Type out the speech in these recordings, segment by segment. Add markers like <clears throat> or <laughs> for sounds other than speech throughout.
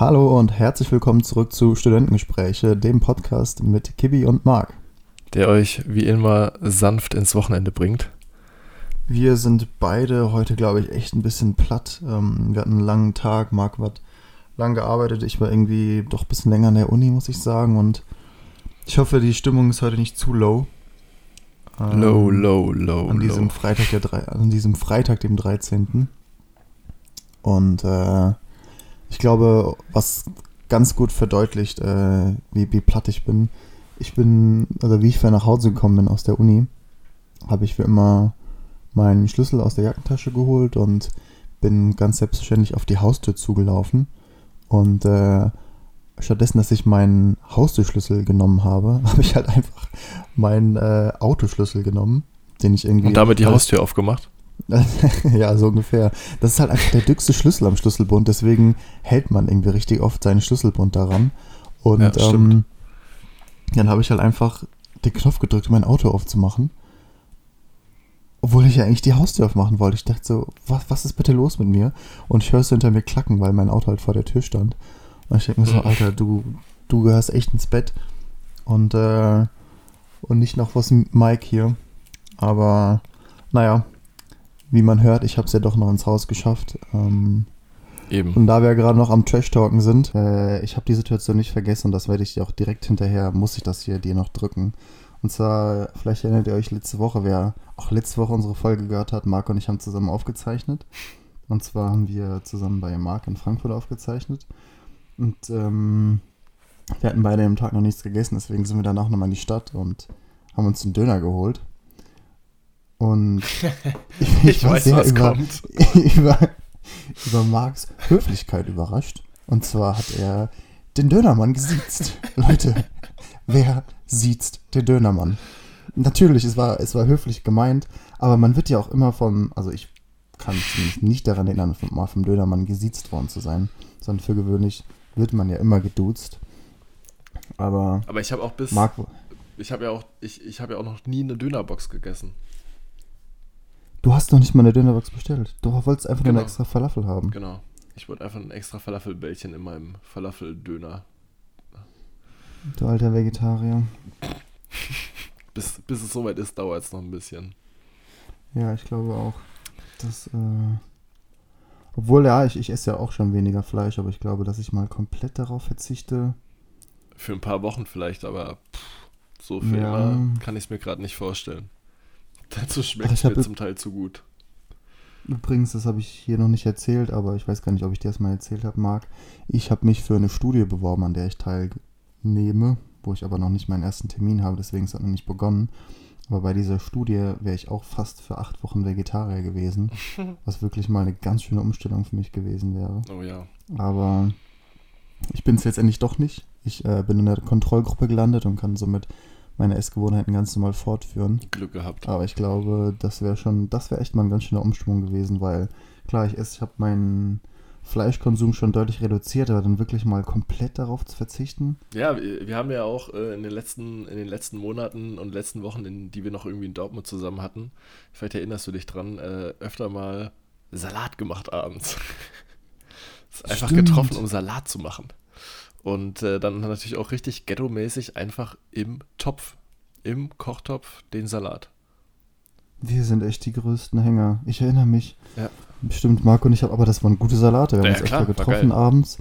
Hallo und herzlich willkommen zurück zu Studentengespräche, dem Podcast mit Kibi und Marc. Der euch wie immer sanft ins Wochenende bringt. Wir sind beide heute, glaube ich, echt ein bisschen platt. Ähm, wir hatten einen langen Tag. Marc hat lang gearbeitet. Ich war irgendwie doch ein bisschen länger in der Uni, muss ich sagen. Und ich hoffe, die Stimmung ist heute nicht zu low. Ähm, low, low, low. An diesem low. Freitag, der, an diesem Freitag, dem 13. Und äh, ich glaube, was ganz gut verdeutlicht, äh, wie, wie platt ich bin. Ich bin, also wie ich vorher nach Hause gekommen bin aus der Uni, habe ich wie immer meinen Schlüssel aus der Jackentasche geholt und bin ganz selbstverständlich auf die Haustür zugelaufen. Und äh, stattdessen, dass ich meinen Haustürschlüssel genommen habe, <laughs> habe ich halt einfach meinen äh, Autoschlüssel genommen, den ich irgendwie. Und damit die Haustür aufgemacht. <laughs> ja, so ungefähr. Das ist halt einfach der dickste Schlüssel am Schlüsselbund, deswegen hält man irgendwie richtig oft seinen Schlüsselbund daran. Und Ja, ähm, dann habe ich halt einfach den Knopf gedrückt, um mein Auto aufzumachen. Obwohl ich ja eigentlich die Haustür aufmachen wollte. Ich dachte so, was, was ist bitte los mit mir? Und ich höre es hinter mir klacken, weil mein Auto halt vor der Tür stand. Und ich denke mir so, Mhm. Alter, du, du gehörst echt ins Bett. Und, äh, und nicht noch was Mike hier. Aber, naja, wie man hört, ich habe es ja doch noch ins Haus geschafft. Ähm, Eben. und da wir gerade noch am Trash-Talken sind, äh, ich habe die Situation nicht vergessen und das werde ich dir auch direkt hinterher, muss ich das hier dir noch drücken. Und zwar, vielleicht erinnert ihr euch letzte Woche, wer auch letzte Woche unsere Folge gehört hat, Marc und ich haben zusammen aufgezeichnet. Und zwar haben wir zusammen bei Marc in Frankfurt aufgezeichnet. Und ähm, wir hatten beide am Tag noch nichts gegessen, deswegen sind wir danach nochmal in die Stadt und haben uns einen Döner geholt. Und <laughs> <laughs> Ich war weiß, sehr über- kommt. <laughs> über, über Marks Höflichkeit überrascht. Und zwar hat er den Dönermann gesiezt. Leute, wer siezt den Dönermann? Natürlich, es war, es war höflich gemeint, aber man wird ja auch immer vom, also ich kann mich zumindest nicht daran erinnern, vom, mal vom Dönermann gesiezt worden zu sein, sondern für gewöhnlich wird man ja immer geduzt. Aber Aber ich habe auch bis. Marc, Ich habe ja auch, ich, ich habe ja auch noch nie eine Dönerbox gegessen. Du hast doch nicht mal eine Dönerbox bestellt. Du wolltest einfach nur Genau. eine extra Falafel haben. Genau. Ich wollte einfach ein extra Falafelbällchen in meinem Falafeldöner. Du alter Vegetarier. <laughs> Bis, bis es soweit ist, dauert es noch ein bisschen. Ja, ich glaube auch. Das, äh, obwohl, ja, ich, ich esse ja auch schon weniger Fleisch, aber ich glaube, dass ich mal komplett darauf verzichte. Für ein paar Wochen vielleicht, aber pff, so für Ja. kann ich es mir gerade nicht vorstellen. <laughs> Dazu schmeckt ich es mir zum Teil zu gut. Übrigens, das habe ich hier noch nicht erzählt, aber ich weiß gar nicht, ob ich dir das mal erzählt habe, Marc. Ich habe mich für eine Studie beworben, an der ich teilnehme, wo ich aber noch nicht meinen ersten Termin habe, deswegen ist das noch nicht begonnen. Aber bei dieser Studie wäre ich auch fast für acht Wochen Vegetarier gewesen, <laughs> was wirklich mal eine ganz schöne Umstellung für mich gewesen wäre. Oh ja. Aber ich bin es letztendlich doch nicht. Ich äh, bin in der Kontrollgruppe gelandet und kann somit meine Essgewohnheiten ganz normal fortführen. Glück gehabt. Aber ich glaube, das wäre schon, das wäre echt mal ein ganz schöner Umschwung gewesen, weil klar, ich esse, ich habe meinen Fleischkonsum schon deutlich reduziert, aber dann wirklich mal komplett darauf zu verzichten. Ja, wir, wir haben ja auch äh, in, den letzten, in den letzten Monaten und letzten Wochen, in, die wir noch irgendwie in Dortmund zusammen hatten, vielleicht erinnerst du dich dran, äh, öfter mal Salat gemacht abends. <laughs> ist einfach Stimmt. getroffen, um Salat zu machen. Und äh, dann natürlich auch richtig ghetto-mäßig einfach im Topf, im Kochtopf den Salat. Wir sind echt die größten Hänger. Ich erinnere mich. Ja. Bestimmt, Marco und ich, hab, aber das waren gute Salate. Wir haben Ja, uns klar, getroffen abends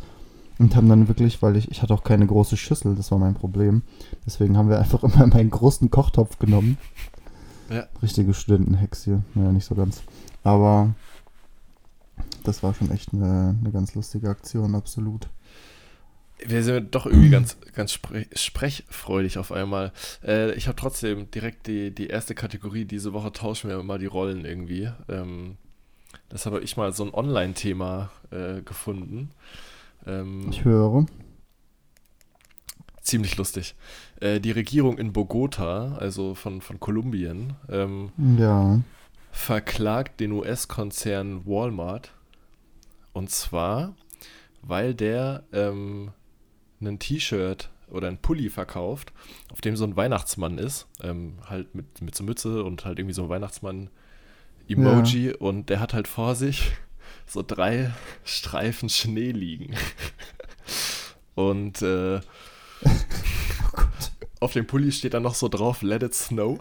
und haben dann wirklich, weil ich, ich hatte auch keine große Schüssel, das war mein Problem. Deswegen haben wir einfach <laughs> immer meinen großen Kochtopf genommen. Ja. Richtige Studentenhex hier. Naja, nicht so ganz. Aber das war schon echt eine, eine ganz lustige Aktion, absolut. Wir sind doch irgendwie <clears throat> ganz, ganz spre sprechfreudig auf einmal. Äh, ich habe trotzdem direkt die, die erste Kategorie. Diese Woche tauschen wir mal die Rollen irgendwie. Ähm, das habe ich mal so ein Online-Thema äh, gefunden. Ähm, Ich höre. ziemlich lustig. Äh, die Regierung in Bogota, also von, von Kolumbien, ähm, Ja. verklagt den US-Konzern Walmart. Und zwar, weil der ähm, ein T-Shirt oder ein Pulli verkauft, auf dem so ein Weihnachtsmann ist. Ähm, halt mit, mit so Mütze und halt irgendwie so ein Weihnachtsmann-Emoji. Und der hat halt vor sich so drei Streifen Schnee liegen. <laughs> Und äh, <laughs> oh auf dem Pulli steht dann noch so drauf, let it snow.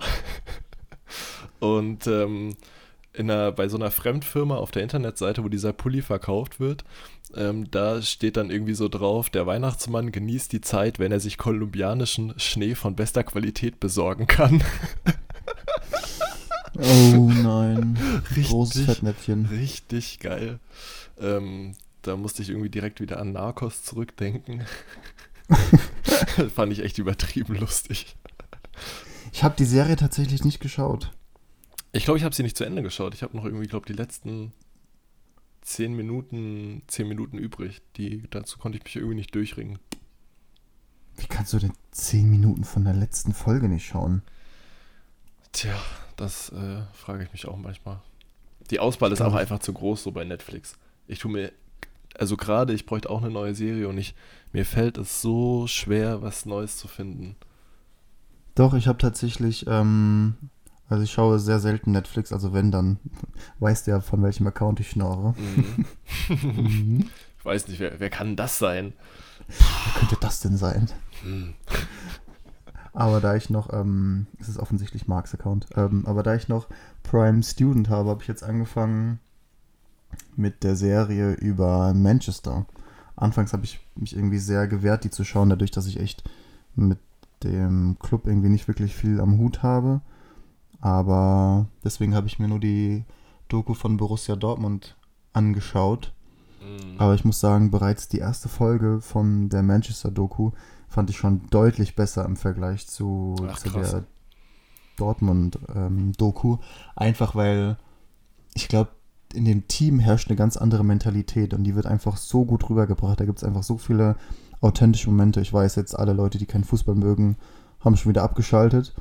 <laughs> Und ähm, einer, bei so einer Fremdfirma auf der Internetseite, wo dieser Pulli verkauft wird, ähm, da steht dann irgendwie so drauf, der Weihnachtsmann genießt die Zeit, wenn er sich kolumbianischen Schnee von bester Qualität besorgen kann. <laughs> Oh nein. Richtig, Großes Fettnäpfchen. Richtig geil. Ähm, da musste ich irgendwie direkt wieder an Narcos zurückdenken. <laughs> Fand ich echt übertrieben lustig. Ich habe die Serie tatsächlich nicht geschaut. Ich glaube, ich habe sie nicht zu Ende geschaut. Ich habe noch irgendwie, glaube die letzten zehn Minuten, zehn Minuten übrig. Die, dazu konnte ich mich irgendwie nicht durchringen. Wie kannst du denn zehn Minuten von der letzten Folge nicht schauen? Tja, das äh, frage ich mich auch manchmal. Die Auswahl ist auch einfach zu groß so bei Netflix. Ich tue mir, also gerade, ich bräuchte auch eine neue Serie und ich, mir fällt es so schwer, was Neues zu finden. Doch, ich habe tatsächlich, ähm, also ich schaue sehr selten Netflix, also wenn, dann weißt du ja, von welchem Account ich schnorre. Mhm. <laughs> mhm. ich weiß nicht, wer, wer kann das sein? Wer könnte das denn sein? Hm. Aber da ich noch, ähm, es ist offensichtlich Marks Account, ähm, aber da ich noch Prime Student habe, habe ich jetzt angefangen mit der Serie über Manchester. Anfangs habe ich mich irgendwie sehr gewehrt, die zu schauen, dadurch, dass ich echt mit dem Club irgendwie nicht wirklich viel am Hut habe. Aber deswegen habe ich mir nur die Doku von Borussia Dortmund angeschaut. Mhm. Aber ich muss sagen, bereits die erste Folge von der Manchester-Doku fand ich schon deutlich besser im Vergleich zu, Ach, zu der Dortmund-Doku. Einfach weil ich glaube, in dem Team herrscht eine ganz andere Mentalität und die wird einfach so gut rübergebracht. Da gibt es einfach so viele authentische Momente. Ich weiß jetzt, alle Leute, die keinen Fußball mögen, haben schon wieder abgeschaltet.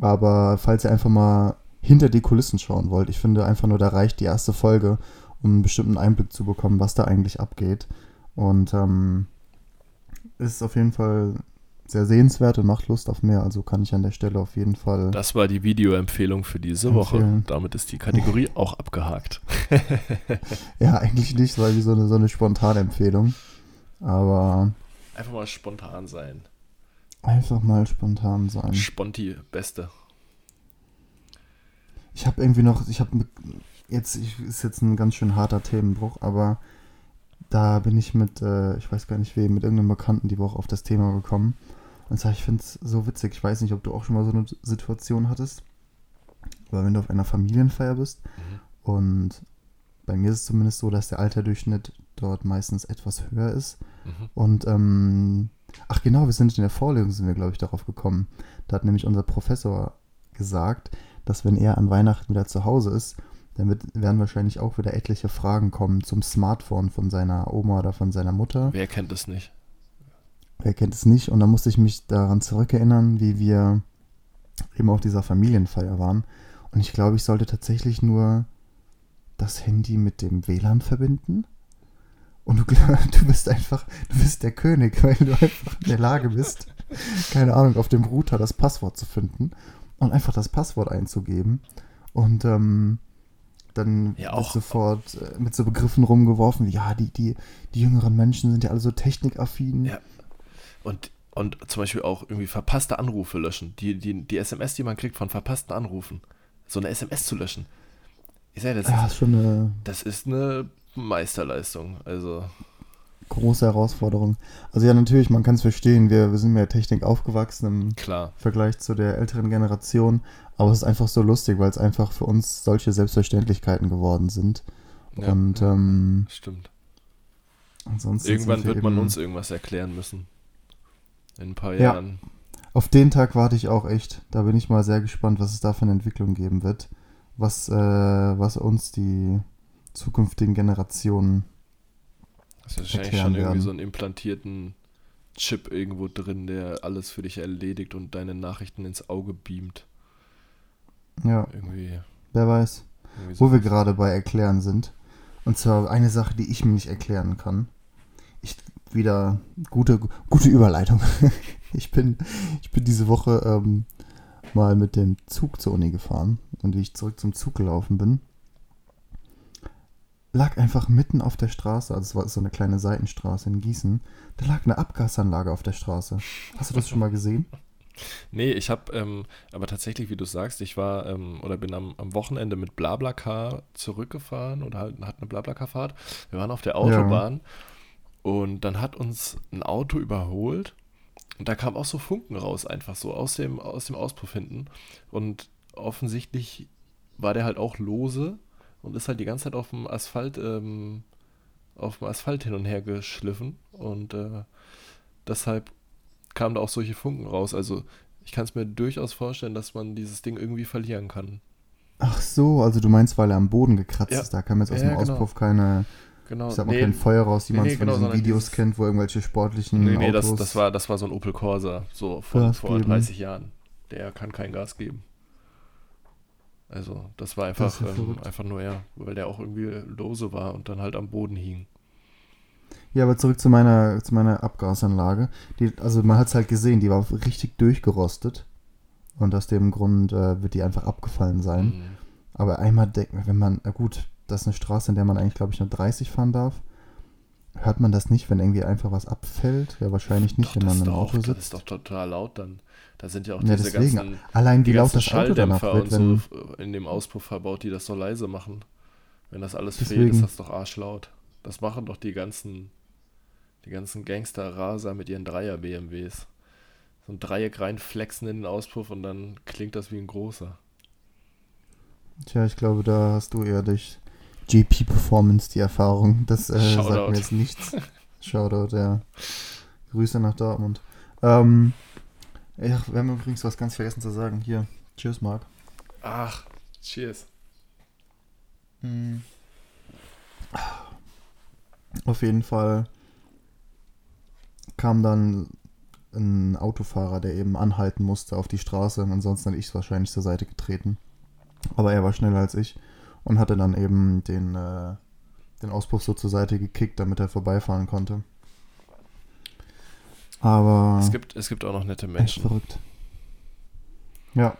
Aber falls ihr einfach mal hinter die Kulissen schauen wollt, ich finde einfach nur, da reicht die erste Folge, um einen bestimmten Einblick zu bekommen, was da eigentlich abgeht. Und ähm, ist auf jeden Fall sehr sehenswert und macht Lust auf mehr. Also kann ich an der Stelle auf jeden Fall. Das war die Videoempfehlung für diese Woche. Empfehlen. Damit ist die Kategorie <laughs> auch abgehakt. <laughs> ja, eigentlich nicht, weil wie so eine, so eine spontane Empfehlung. Aber Einfach mal spontan sein. Einfach mal spontan sein. Sponti, beste. Ich habe irgendwie noch, ich habe jetzt, ich, ist jetzt ein ganz schön harter Themenbruch, aber da bin ich mit, äh, ich weiß gar nicht wem, mit irgendeinem Bekannten die Woche auf das Thema gekommen. Und zwar, ich finde es so witzig. Ich weiß nicht, ob du auch schon mal so eine Situation hattest. Aber wenn du auf einer Familienfeier bist Mhm. und bei mir ist es zumindest so, dass der Alterdurchschnitt dort meistens etwas höher ist. Mhm. Und, ähm, ach genau, wir sind in der Vorlesung, sind wir, glaube ich, darauf gekommen. Da hat nämlich unser Professor gesagt, dass wenn er an Weihnachten wieder zu Hause ist, dann wird, werden wahrscheinlich auch wieder etliche Fragen kommen zum Smartphone von seiner Oma oder von seiner Mutter. Wer kennt es nicht? Wer kennt es nicht? Und da musste ich mich daran zurückerinnern, wie wir eben auf dieser Familienfeier waren. Und ich glaube, ich sollte tatsächlich nur das Handy mit dem WLAN verbinden. Und du, <laughs> du bist einfach, du bist der König, weil du einfach in der Lage bist, keine Ahnung, auf dem Router das Passwort zu finden und einfach das Passwort einzugeben. Und ähm, dann Ja, wird sofort äh, mit so Begriffen rumgeworfen, wie, ja, die, die, die jüngeren Menschen sind ja alle so technikaffin. Ja. Und, und zum Beispiel auch irgendwie verpasste Anrufe löschen. Die, die, die SMS, die man kriegt von verpassten Anrufen. So eine SMS zu löschen. Ich sage, das, Ja, ist schon eine das ist eine Meisterleistung. Also, große Herausforderung. Also ja, natürlich, man kann es verstehen, wir, wir sind mit der Technik aufgewachsen im klar. Vergleich zu der älteren Generation, aber es ist einfach so lustig, weil es einfach für uns solche Selbstverständlichkeiten geworden sind. Ja, Und ja, ähm, stimmt. ansonsten Irgendwann wir wird man uns irgendwas erklären müssen. In ein paar Ja. Jahren. Auf den Tag warte ich auch echt. Da bin ich mal sehr gespannt, was es da für eine Entwicklung geben wird. Was, äh, was uns die zukünftigen Generationen. Das ist wahrscheinlich schon irgendwie werden. so einen implantierten Chip irgendwo drin, der alles für dich erledigt und deine Nachrichten ins Auge beamt. Ja, Irgendwie. wer weiß. irgendwie Wo so. wir gerade bei Erklären sind. Und zwar eine Sache, die ich mir nicht erklären kann. Ich wieder gute, gute Überleitung. <laughs> Ich bin, ich bin diese Woche ähm, mal mit dem Zug zur Uni gefahren und wie ich zurück zum Zug gelaufen bin, lag einfach mitten auf der Straße, also es war so eine kleine Seitenstraße in Gießen, da lag eine Abgasanlage auf der Straße. Hast du das schon mal gesehen? <laughs> Nee, ich habe, ähm, aber tatsächlich, wie du sagst, ich war ähm, oder bin am, am Wochenende mit Blablacar zurückgefahren oder halt, hatten eine Blablacar-Fahrt. Wir waren auf der Autobahn ja. und dann hat uns ein Auto überholt und da kam auch so Funken raus, einfach so aus dem, aus dem Auspuff hinten. Und offensichtlich war der halt auch lose und ist halt die ganze Zeit auf dem Asphalt, ähm, auf dem Asphalt hin und her geschliffen und äh, deshalb kamen da auch solche Funken raus. Also ich kann es mir durchaus vorstellen, dass man dieses Ding irgendwie verlieren kann. Ach so, also du meinst, weil er am Boden gekratzt ja. ist, da kam jetzt aus ja, dem genau. Auspuff keine, genau. ich sag mal, nee, kein Feuer raus, wie nee, man es nee, von genau, diesen Videos kennt, wo irgendwelche sportlichen Nee, nee, Autos das, das, war, das war so ein Opel Corsa, so von vor 30 Jahren. Der kann kein Gas geben. Also das war einfach, das ähm, einfach nur er, weil der auch irgendwie lose war und dann halt am Boden hing. Ja, aber zurück zu meiner, zu meiner Abgasanlage. Die, also man hat es halt gesehen, die war richtig durchgerostet. Und aus dem Grund äh, wird die einfach abgefallen sein. Mhm. Aber einmal denken, wenn man, na gut, das ist eine Straße, in der man eigentlich, glaube ich, nur 30 fahren darf. Hört man das nicht, wenn irgendwie einfach was abfällt? Ja, wahrscheinlich nicht, doch, wenn man im Auto sitzt. Das ist doch total laut dann. Da sind ja auch ja, diese deswegen. ganzen, Allein wie laut das Auto danach wird, wenn so in dem Auspuff verbaut, die das so leise machen. Wenn das alles deswegen. fehlt, ist das doch arschlaut. Das machen doch die ganzen die ganzen Gangster-Raser mit ihren Dreier-BMWs. So ein Dreieck reinflexen in den Auspuff und dann klingt das wie ein großer. Tja, ich glaube, da hast du eher durch JP Performance die Erfahrung. Das äh, sagt mir jetzt nichts. Shoutout, ja. Grüße nach Dortmund. Ähm, ja, wir haben übrigens was ganz vergessen zu sagen. Hier, cheers, Marc. Ach, cheers. Hm. Auf jeden Fall kam dann ein Autofahrer, der eben anhalten musste auf die Straße. Ansonsten hätte ich es wahrscheinlich zur Seite getreten. Aber er war schneller als ich und hatte dann eben den, äh, den Auspuff so zur Seite gekickt, damit er vorbeifahren konnte. Aber. Es gibt, es gibt auch noch nette Menschen. verrückt. Ja.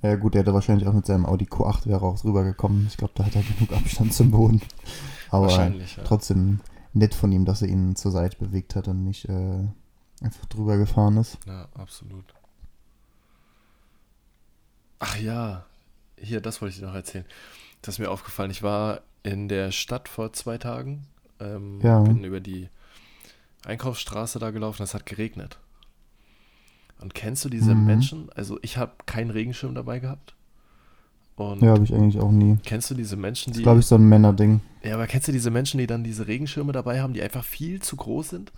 Ja, gut, er hätte wahrscheinlich auch mit seinem Audi Q8 wäre auch rübergekommen. Ich glaube, da hat er genug Abstand zum Boden. Aber ja. trotzdem nett von ihm, dass er ihn zur Seite bewegt hat und nicht äh, einfach drüber gefahren ist. Ja, absolut. Ach ja, hier, das wollte ich dir noch erzählen. Das ist mir aufgefallen. Ich war in der Stadt vor zwei Tagen. Ähm, ja. Bin über die Einkaufsstraße da gelaufen. Es hat geregnet. Und kennst du diese mhm. Menschen? Also ich habe keinen Regenschirm dabei gehabt. Und ja, habe ich eigentlich auch nie. Kennst du diese Menschen, die. Das glaube ich, so ein Männerding. Ja, aber kennst du diese Menschen, die dann diese Regenschirme dabei haben, die einfach viel zu groß sind,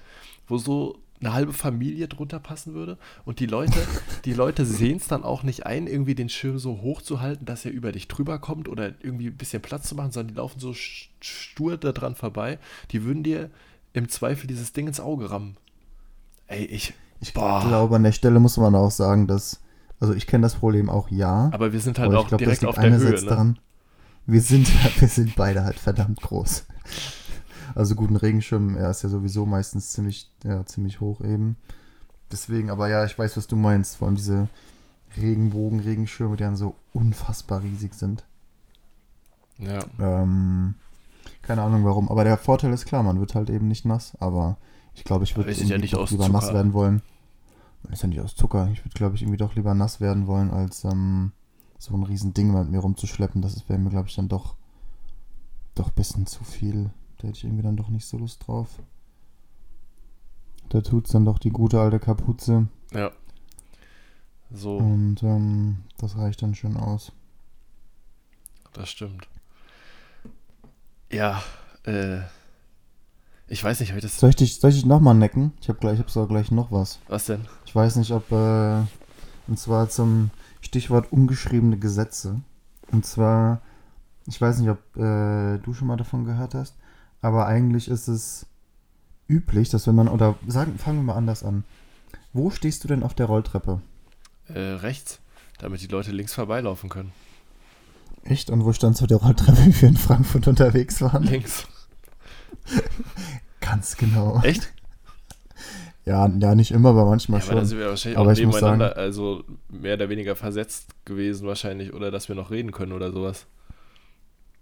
wo so eine halbe Familie drunter passen würde? Und die Leute, die Leute sehen es dann auch nicht ein, irgendwie den Schirm so hoch zu halten, dass er über dich drüber kommt oder irgendwie ein bisschen Platz zu machen, sondern die laufen so stur da dran vorbei. Die würden dir im Zweifel dieses Ding ins Auge rammen. Ey, ich. Ich boah. glaube, an der Stelle muss man auch sagen, dass also ich kenne das Problem auch, ja. Aber wir sind halt auch glaub, direkt auf der Höhe, ne? daran, wir sind, <laughs> wir sind beide halt verdammt groß. Also guten Regenschirm, er ist ja sowieso meistens ziemlich, ja, ziemlich hoch eben. Deswegen, aber ja, ich weiß, was du meinst. Vor allem diese Regenbogen-Regenschirme, die dann so unfassbar riesig sind. Ja. Ähm, keine Ahnung warum. Aber der Vorteil ist klar, man wird halt eben nicht nass. Aber ich glaube, ich würde ja lieber Zucker. nass werden wollen. Ist ja nicht aus Zucker. Ich würde, glaube ich, irgendwie doch lieber nass werden wollen, als ähm, so ein riesen Ding mit mir rumzuschleppen. Das wäre mir, glaube ich, dann doch, doch ein bisschen zu viel. Da hätte ich irgendwie dann doch nicht so Lust drauf. Da tut es dann doch die gute alte Kapuze. Ja. So. Und ähm, das reicht dann schön aus. Das stimmt. Ja, äh, ich weiß nicht, ich das. Soll ich dich, soll ich dich nochmal necken? Ich habe gleich, ich hab sogar gleich noch was. Was denn? Ich weiß nicht, ob, äh, und zwar zum Stichwort ungeschriebene Gesetze. Und zwar, ich weiß nicht, ob äh, du schon mal davon gehört hast, aber eigentlich ist es üblich, dass wenn man, oder sagen, fangen wir mal anders an. Wo stehst du denn auf der Rolltreppe? Äh, rechts, damit die Leute links vorbeilaufen können. Echt? Und wo standst du auf der Rolltreppe, wie wir in Frankfurt unterwegs waren? Links. <laughs> Ganz genau. Echt? Ja, ja, nicht immer, aber manchmal ja, schon. Aber sind wir wahrscheinlich aber auch nebeneinander, sagen, also mehr oder weniger versetzt gewesen wahrscheinlich, oder dass wir noch reden können oder sowas.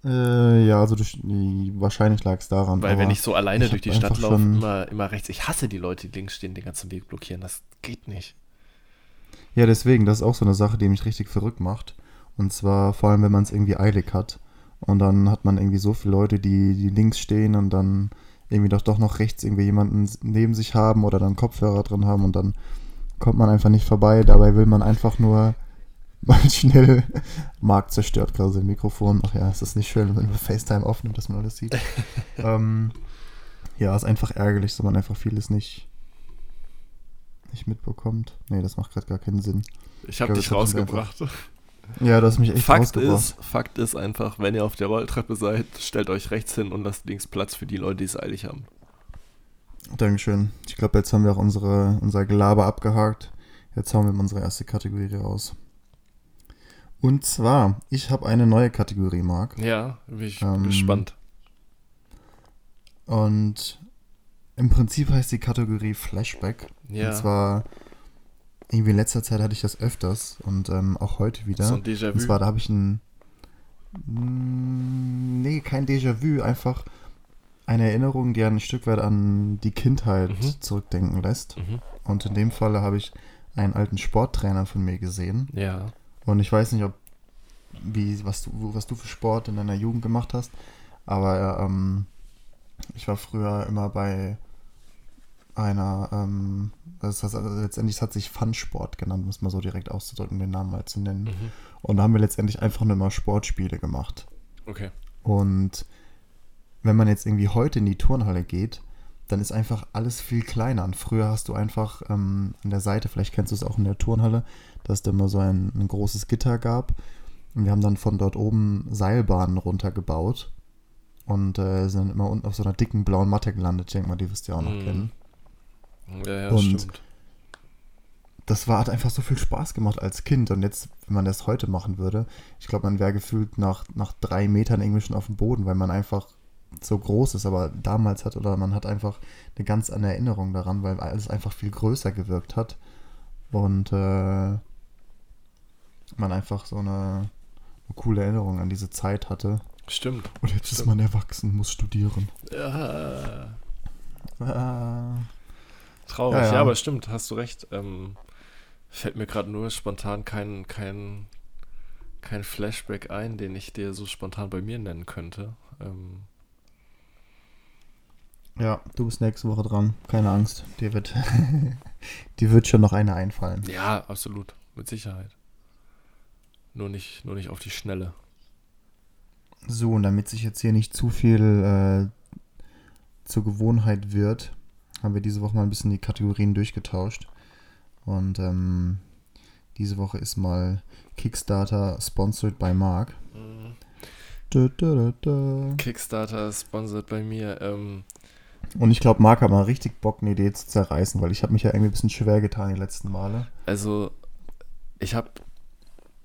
Äh, ja, also durch, wahrscheinlich lag es daran. Weil wenn ich so alleine ich durch die Stadt laufe, immer, immer rechts. Ich hasse die Leute, die links stehen, den ganzen Weg blockieren. Das geht nicht. Ja, deswegen, das ist auch so eine Sache, die mich richtig verrückt macht. Und zwar vor allem, wenn man es irgendwie eilig hat. Und dann hat man irgendwie so viele Leute, die, die links stehen und dann irgendwie doch, doch noch rechts irgendwie jemanden neben sich haben oder dann Kopfhörer drin haben und dann kommt man einfach nicht vorbei. Dabei will man einfach nur mal schnell. Marc zerstört gerade sein Mikrofon. Ach ja, es ist nicht schön, wenn man FaceTime aufnimmt, dass man alles sieht. <laughs> ähm, ja, ist einfach ärgerlich, dass man einfach vieles nicht, nicht mitbekommt. Nee, das macht gerade gar keinen Sinn. Ich habe dich das rausgebracht. Ja, du hast mich echt Fakt ist, Fakt ist einfach, wenn ihr auf der Rolltreppe seid, stellt euch rechts hin und lasst links Platz für die Leute, die es eilig haben. Dankeschön. Ich glaube, jetzt haben wir auch unsere, unser Gelaber abgehakt. Jetzt hauen wir mal unsere erste Kategorie raus. Und zwar, ich habe eine neue Kategorie, Marc. Ja, bin ich Ähm, gespannt. Und im Prinzip heißt die Kategorie Flashback. Ja, Und zwar, irgendwie in letzter Zeit hatte ich das öfters und ähm, auch heute wieder. so ein Und Déjà-vu. zwar, da habe ich ein. Mm, Nee, kein Déjà-vu, einfach eine Erinnerung, die ein Stück weit an die Kindheit Mhm. zurückdenken lässt. Mhm. Und in dem Falle habe ich einen alten Sporttrainer von mir gesehen. Ja, Und ich weiß nicht, ob wie, was, du, was du für Sport in deiner Jugend gemacht hast, aber ähm, ich war früher immer bei einer, ähm, das heißt, also letztendlich hat sich Fun-Sport genannt, um es mal so direkt auszudrücken, den Namen mal zu nennen. mhm. Und da haben wir letztendlich einfach nur mal Sportspiele gemacht. okay. Und wenn man jetzt irgendwie heute in die Turnhalle geht, dann ist einfach alles viel kleiner. Und früher hast du einfach ähm, an der Seite, vielleicht kennst du es auch in der Turnhalle, dass es da immer so ein, ein großes Gitter gab. Und wir haben dann von dort oben Seilbahnen runtergebaut und äh, sind dann immer unten auf so einer dicken blauen Matte gelandet. Ich denke mal, die wirst du ja auch noch Mhm. kennen. Ja, ja, Und- stimmt. das war, hat einfach so viel Spaß gemacht als Kind. Und jetzt, wenn man das heute machen würde, ich glaube, man wäre gefühlt nach, nach drei Metern irgendwie schon auf dem Boden, weil man einfach so groß ist, aber damals hat oder man hat einfach eine ganz andere Erinnerung daran, weil alles einfach viel größer gewirkt hat. Und äh, man einfach so eine, eine coole Erinnerung an diese Zeit hatte. Stimmt. Und jetzt ist Stimmt. man erwachsen, muss studieren. Ja, Ah. traurig. Ja, Ja, ja. aber stimmt, hast du recht. Ähm, fällt mir gerade nur spontan kein, kein, kein Flashback ein, den ich dir so spontan bei mir nennen könnte. Ähm, Ja, du bist nächste Woche dran. Keine Angst. Dir wird, <laughs> dir wird schon noch eine einfallen. ja, absolut. Mit Sicherheit. Nur nicht, nur nicht auf die Schnelle. So, und damit sich jetzt hier nicht zu viel äh, zur Gewohnheit wird, haben wir diese Woche mal ein bisschen die Kategorien durchgetauscht. Und ähm, diese Woche ist mal Kickstarter sponsored by Mark. Mhm. Da, da, da. Kickstarter sponsored bei mir. Ähm, Und ich glaube, Mark hat mal richtig Bock, eine Idee zu zerreißen, weil ich habe mich ja irgendwie ein bisschen schwer getan die letzten Male. also, ich habe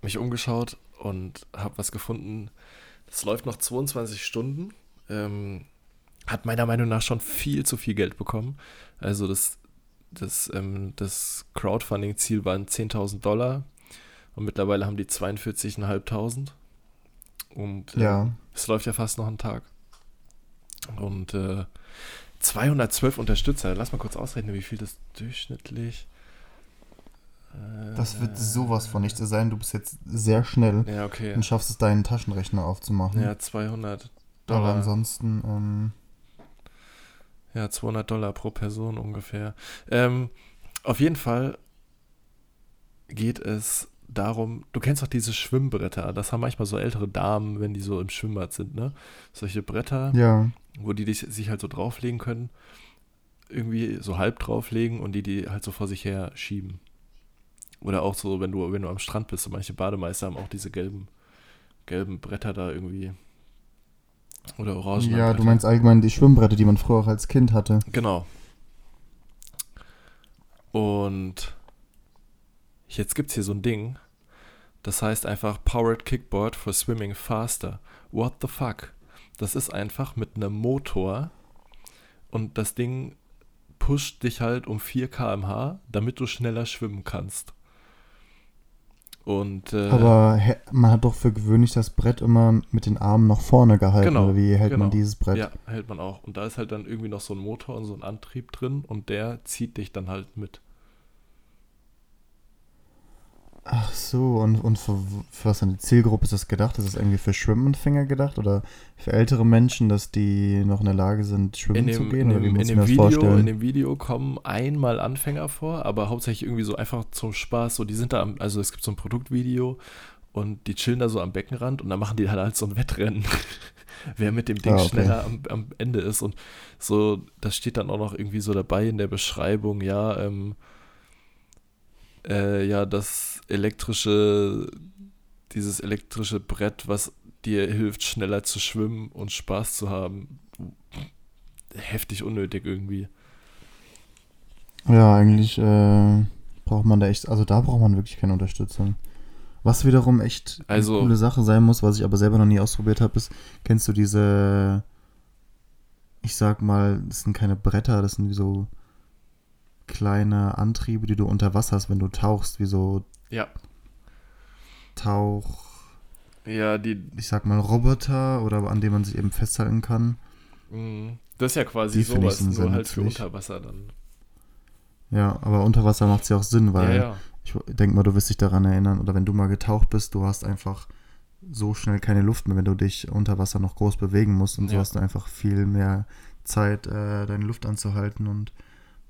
mich umgeschaut und habe was gefunden. Das läuft noch 22 Stunden. Ähm, hat meiner Meinung nach schon viel zu viel Geld bekommen. Also das, das, ähm, das Crowdfunding-Ziel waren 10.000 Dollar und mittlerweile haben die 42.500. Und ähm, Ja. es läuft ja fast noch ein Tag. Und äh, 212 Unterstützer. Lass mal kurz ausrechnen, wie viel das durchschnittlich. Das wird sowas von nicht sein. Du bist jetzt sehr schnell Ja, okay. und schaffst es, deinen Taschenrechner aufzumachen. Ja, 200 Aber Dollar. ansonsten, ähm, Ja, 200 Dollar pro Person ungefähr. Ähm, auf jeden Fall geht es darum, du kennst doch diese Schwimmbretter, das haben manchmal so ältere Damen, wenn die so im Schwimmbad sind, ne? Solche Bretter, ja. wo die dich, sich halt so drauflegen können, irgendwie so halb drauflegen und die die halt so vor sich her schieben. Oder auch so, wenn du, wenn du am Strand bist, so manche Bademeister haben auch diese gelben, gelben Bretter da irgendwie. Oder orangen. Ja, du meinst allgemein die Schwimmbretter, die man früher auch als Kind hatte. Genau. Und jetzt gibt es hier so ein Ding, das heißt einfach Powered Kickboard for Swimming Faster. What the fuck? Das ist einfach mit einem Motor und das Ding pusht dich halt um 4 km/h, damit du schneller schwimmen kannst. Und, äh, Aber man hat doch für gewöhnlich das Brett immer mit den Armen nach vorne gehalten. Genau, Oder wie hält man genau. dieses Brett? ja, hält man auch. Und da ist halt dann irgendwie noch so ein Motor und so ein Antrieb drin und der zieht dich dann halt mit. Ach so, und, und für, für was eine Zielgruppe ist das gedacht? Ist das irgendwie für Schwimmanfänger gedacht oder für ältere Menschen, dass die noch in der Lage sind, schwimmen In zu dem, gehen? in dem, in dem Video, in dem Video kommen einmal Anfänger vor, aber hauptsächlich irgendwie so einfach zum Spaß. So, die sind da, am, also es gibt so ein Produktvideo und die chillen da so am Beckenrand und dann machen die halt, halt so ein Wettrennen, <laughs> wer mit dem Ding Ah, okay. schneller am, am Ende ist. Und so, das steht dann auch noch irgendwie so dabei in der Beschreibung, ja, ähm, äh, ja, das elektrische, dieses elektrische Brett, was dir hilft, schneller zu schwimmen und Spaß zu haben. Heftig unnötig irgendwie. Ja, eigentlich äh, braucht man da echt, also da braucht man wirklich keine Unterstützung. Was wiederum echt Also- eine coole Sache sein muss, was ich aber selber noch nie ausprobiert habe, ist, kennst du diese, ich sag mal, das sind keine Bretter, das sind wie so kleine Antriebe, die du unter Wasser hast, wenn du tauchst, wie so Ja. Tauch, Ja, die, ich sag mal Roboter oder an dem man sich eben festhalten kann. mh, das ist ja quasi Die sowas, nur halt für nützlich. unter Wasser dann. Ja, aber unter Wasser macht es ja auch Sinn, weil ja, ja. Ich denke mal, du wirst dich daran erinnern, oder wenn du mal getaucht bist, du hast einfach so schnell keine Luft mehr, wenn du dich unter Wasser noch groß bewegen musst. Und so Ja. hast du einfach viel mehr Zeit, äh, deine Luft anzuhalten und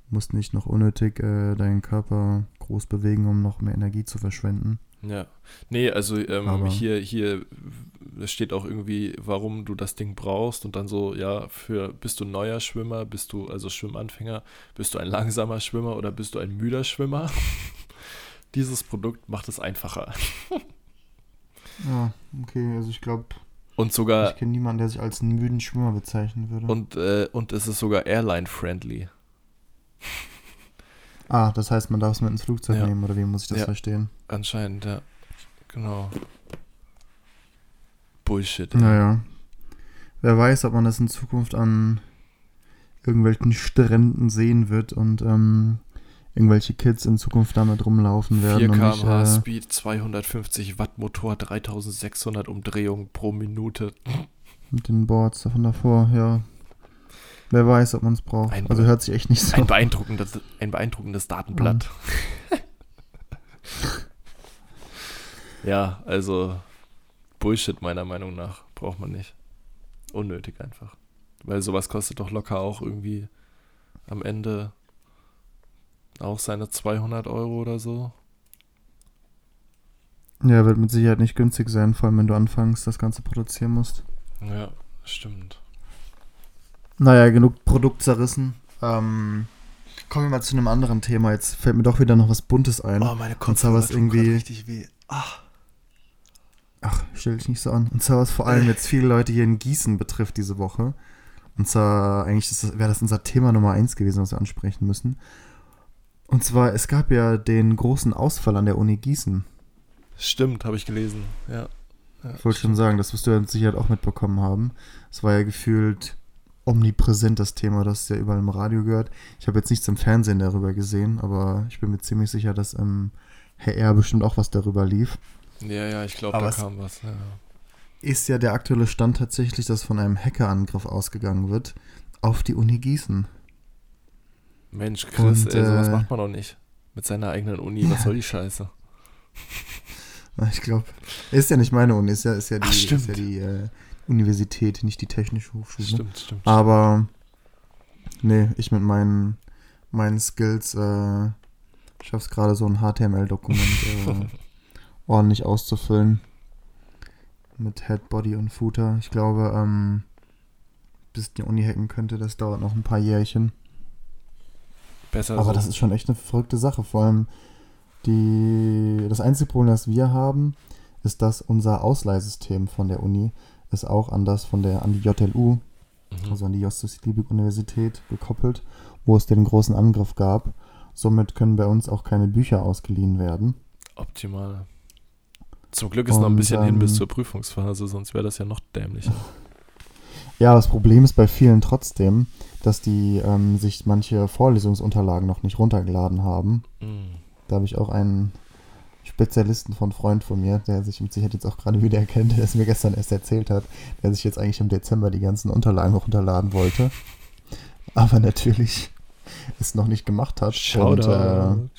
musst nicht noch unnötig äh, deinen Körper groß bewegen, um noch mehr Energie zu verschwenden. Ja. Nee, also ähm, hier, hier steht auch irgendwie, warum du das Ding brauchst und dann so, ja, für bist du ein neuer Schwimmer, bist du also Schwimmanfänger, bist du ein langsamer Schwimmer oder bist du ein müder Schwimmer? <laughs> Dieses Produkt macht es einfacher. <laughs> Ja, okay, also ich glaube, Und sogar, ich kenne niemanden, der sich als einen müden Schwimmer bezeichnen würde. und, äh, und es ist sogar airline-friendly. Ah, das heißt, man darf es mit ins Flugzeug Ja. nehmen, oder wie muss ich das Ja. verstehen? Anscheinend, ja. Genau. Bullshit. ey. Naja. Wer weiß, ob man das in Zukunft an irgendwelchen Stränden sehen wird und ähm, irgendwelche Kids in Zukunft damit rumlaufen 4 werden. und nicht, km/h äh, Speed, 250 Watt Motor, 3600 Umdrehungen pro Minute. mit den Boards davon davor, ja. Wer weiß, ob man es braucht. Ein- also hört sich echt nicht so. Ein <laughs> beeindruckendes, ein beeindruckendes Datenblatt. <laughs> ja, also Bullshit meiner Meinung nach. Braucht man nicht. Unnötig einfach. Weil sowas kostet doch locker auch irgendwie am Ende auch seine 200 Euro oder so. Ja, wird mit Sicherheit nicht günstig sein, vor allem wenn du anfängst, das Ganze produzieren musst. Ja, stimmt. Naja, genug Produkt zerrissen. Ähm, kommen wir mal zu einem anderen Thema. Jetzt fällt mir doch wieder noch was Buntes ein. Oh, meine Und zwar was irgendwie- richtig weh. Ach. Ach, stell dich nicht so an. Und zwar was vor allem jetzt viele Leute hier in Gießen betrifft diese Woche. Und zwar, eigentlich wäre das unser Thema Nummer eins gewesen, was wir ansprechen müssen. Und zwar, es gab ja den großen Ausfall an der Uni Gießen. Stimmt, habe ich gelesen. Ja. ja Ich wollte schon sagen, das wirst du ja mit Sicherheit auch mitbekommen haben. Es war ja gefühlt omnipräsent, das Thema, das ist ja überall im Radio gehört. Ich habe jetzt nichts im Fernsehen darüber gesehen, aber ich bin mir ziemlich sicher, dass im HR bestimmt auch was darüber lief. Ja, ja, ich glaube, da kam was. Ja. ist ja der aktuelle Stand tatsächlich, dass von einem Hackerangriff ausgegangen wird auf die Uni Gießen. Mensch, Chris, Und, ey, sowas äh, macht man doch nicht. Mit seiner eigenen Uni, was soll die Scheiße? <laughs> Ich glaube, ist ja nicht meine Uni, ist ja, ist ja die, Ach, ist ja die äh, Universität, nicht die Technische Hochschule. Stimmt, stimmt. Aber nee, ich mit meinen, meinen Skills äh, schaff's gerade so ein HTML-Dokument äh, <laughs> ordentlich auszufüllen. Mit Head, Body und Footer. Ich glaube, ähm, bis die Uni hacken könnte, das dauert noch ein paar Jährchen. Besser Aber das ist schon echt eine verrückte Sache. Vor allem die, das einzige Problem, das wir haben, ist, dass unser Ausleihsystem von der Uni ist auch an das von der an die JLU, Mhm. also an die Justus Liebig Universität gekoppelt, wo es den großen Angriff gab. Somit können bei uns auch keine Bücher ausgeliehen werden. Optimal. Zum Glück ist noch ein Und, bisschen hin bis ähm, zur Prüfungsphase, sonst wäre das ja noch dämlicher. Ja, das Problem ist bei vielen trotzdem, dass die ähm, sich manche Vorlesungsunterlagen noch nicht runtergeladen haben. Mhm. Da habe ich auch einen Spezialisten von Freund von mir, der sich mit Sicherheit jetzt auch gerade wieder erkennt, der es mir gestern erst erzählt hat, der sich jetzt eigentlich im Dezember die ganzen Unterlagen runterladen wollte. Aber natürlich es noch nicht gemacht hat. Shoutout. Und,